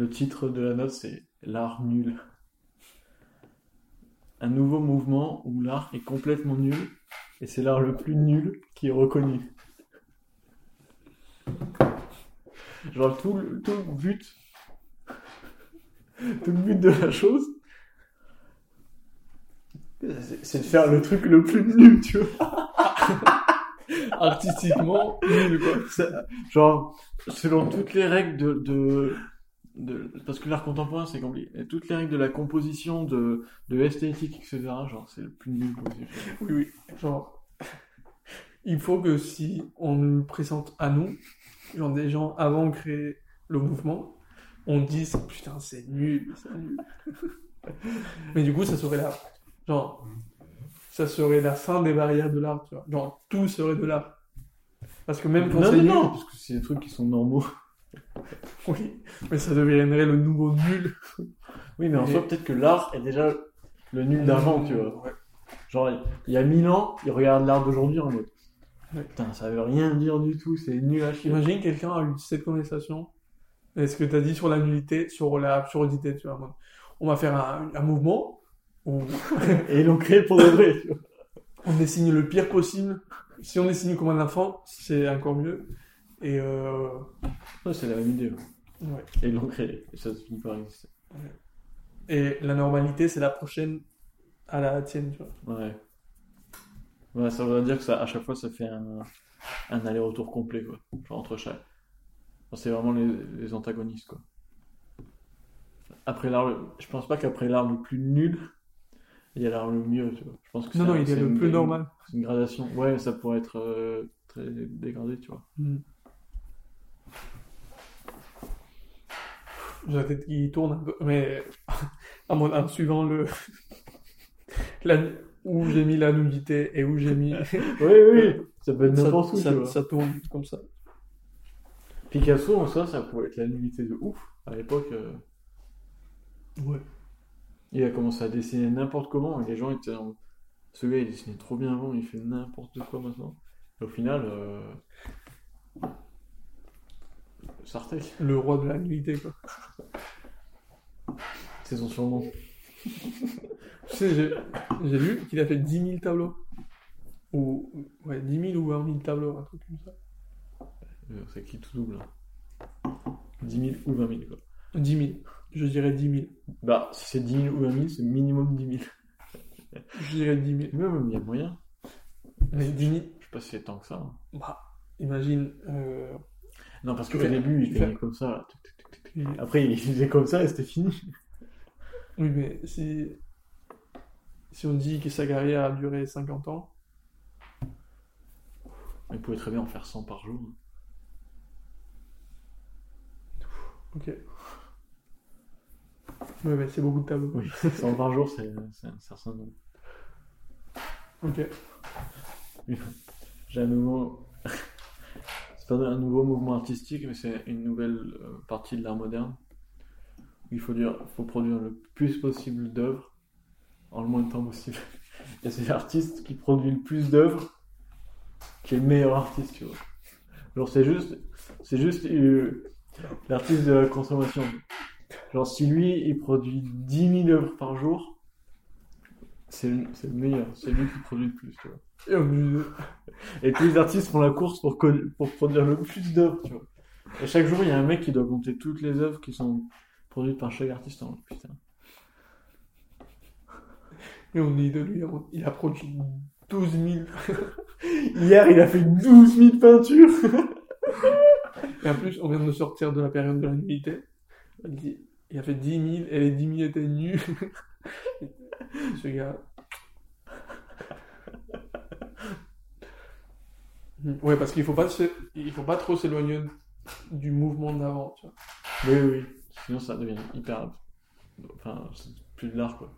Le titre de la note, c'est L'art nul. Un nouveau mouvement où l'art est complètement nul, et c'est l'art le plus nul qui est reconnu. Genre, tout le, tout le but. Tout le but de la chose. c'est- de faire le truc le plus nul, tu vois. Artistiquement, nul, quoi. Ça- genre, selon toutes les règles de, de, de- parce que l'art contemporain c'est compliqué, Et toutes les règles de la composition, de, de l'esthétique, etc. Genre, c'est le plus nul possible. Oui, oui. Genre, il faut que si on nous présente à nous, genre des gens avant de créer le mouvement, on dise putain c'est nul, c'est nul. Mais du coup ça serait la, genre, ça serait la fin des barrières de l'art, tu vois. Genre tout serait de l'art. Parce que même quand non, c'est non, nul, non, parce que c'est des trucs qui sont normaux. Oui, mais ça deviendrait le nouveau nul. Oui, mais en Et- soi, peut-être que l'art est déjà le nul d'avant, tu vois. Ouais. Genre, il y a mille ans, ils regardent l'art d'aujourd'hui en mode. Ouais. Putain, ça veut rien dire du tout, c'est nul à chier. Imagine quelqu'un a eu cette conversation. Et ce que tu as dit sur la nullité, sur la absurdité, tu vois. On va faire un, un mouvement où Et ils l'ont créé pour de vrai, tu vois. on dessine le pire possible. Si on dessine comme un enfant, c'est encore mieux. Et euh, Ouais, c'est la même idée. ouais. ouais. Et ils l'ont créé, et ça finit par exister. Et la normalité, c'est la prochaine à la tienne, tu vois. Ouais. Ouais, ça veut dire que ça, à chaque fois, ça fait un, un aller-retour complet, quoi. Genre entre chaque. Enfin, c'est vraiment les, les antagonistes, quoi. Après l'art, je pense pas qu'après l'art le plus nul, il y a l'art le mieux, tu vois. Je pense que Non, non, un- il est c'est le plus une- normal. C'est une gradation. Ouais, ça pourrait être euh, très dégradé, tu vois. Hmm. J'ai la tête qui tourne un peu, mais en, suivant le. la... où j'ai mis la nudité et où j'ai mis. Oui, oui, ça peut être n'importe où, ça- ça tourne comme ça. Picasso, en soi, ça pouvait être la nullité de ouf. À l'époque, euh, Ouais. il a commencé à dessiner n'importe comment, et les gens étaient en... Ce gars, il dessinait trop bien avant, il fait n'importe quoi maintenant. Et au final, euh... Sartek, Le roi de la nullité, quoi. C'est son surnom. Tu sais, j'ai j'ai lu qu'il a fait 10 000 tableaux. Ou, ouais, 10 000 ou 20 000 tableaux, un truc comme ça. Euh, C'est qui tout double. hein. 10 000 ou 20 000, quoi. 10 000. Je dirais 10 000. Bah, si c'est 10 000 ou 20 000, c'est minimum 10 000. Je dirais 10 000. Mais même, il y a moyen. Mais 10 000, Je sais pas si c'est tant que ça. hein. bah, imagine. euh, Non, parce qu'au Fais- début, il fais- faisait comme ça. là. Après, il faisait comme ça et c'était fini. Oui, mais si, si on dit que sa carrière a duré 50 ans, Il pouvait très bien en faire 100 par jour. hein. ok. Ouais, mais c'est beaucoup de tableaux. Oui, 100 par jour, c'est un certain nombre. Ok. J'ai un nouveau. c'est pas un nouveau mouvement artistique, mais c'est une nouvelle euh, partie de l'art moderne. Il faut, dire, faut produire le plus possible d'œuvres en le moins de temps possible. Et c'est l'artiste qui produit le plus d'œuvres qui est le meilleur artiste, tu vois. C'est juste, euh, l'artiste de la consommation. Genre, si lui, il produit 10 000 œuvres par jour, c'est le, meilleur. C'est lui qui produit le plus, tu vois. Et tous les artistes font la course pour produire le plus d'œuvres, tu vois. Et chaque jour, il y a un mec qui doit compter toutes les œuvres qui sont produites par artiste. en mode, putain. Et on dit de lui, il a produit 12 000. Hier, il a fait 12 000 peintures Et en plus, on vient de sortir de la période de la nullité. Il, a fait 10 000 et les 10 000 étaient nus. Ce gars. Ouais, parce qu'il faut pas se- il faut pas trop s'éloigner du mouvement d'avant, tu vois. Oui. Sinon, ça devient hyper. Enfin, c'est plus de l'art, quoi.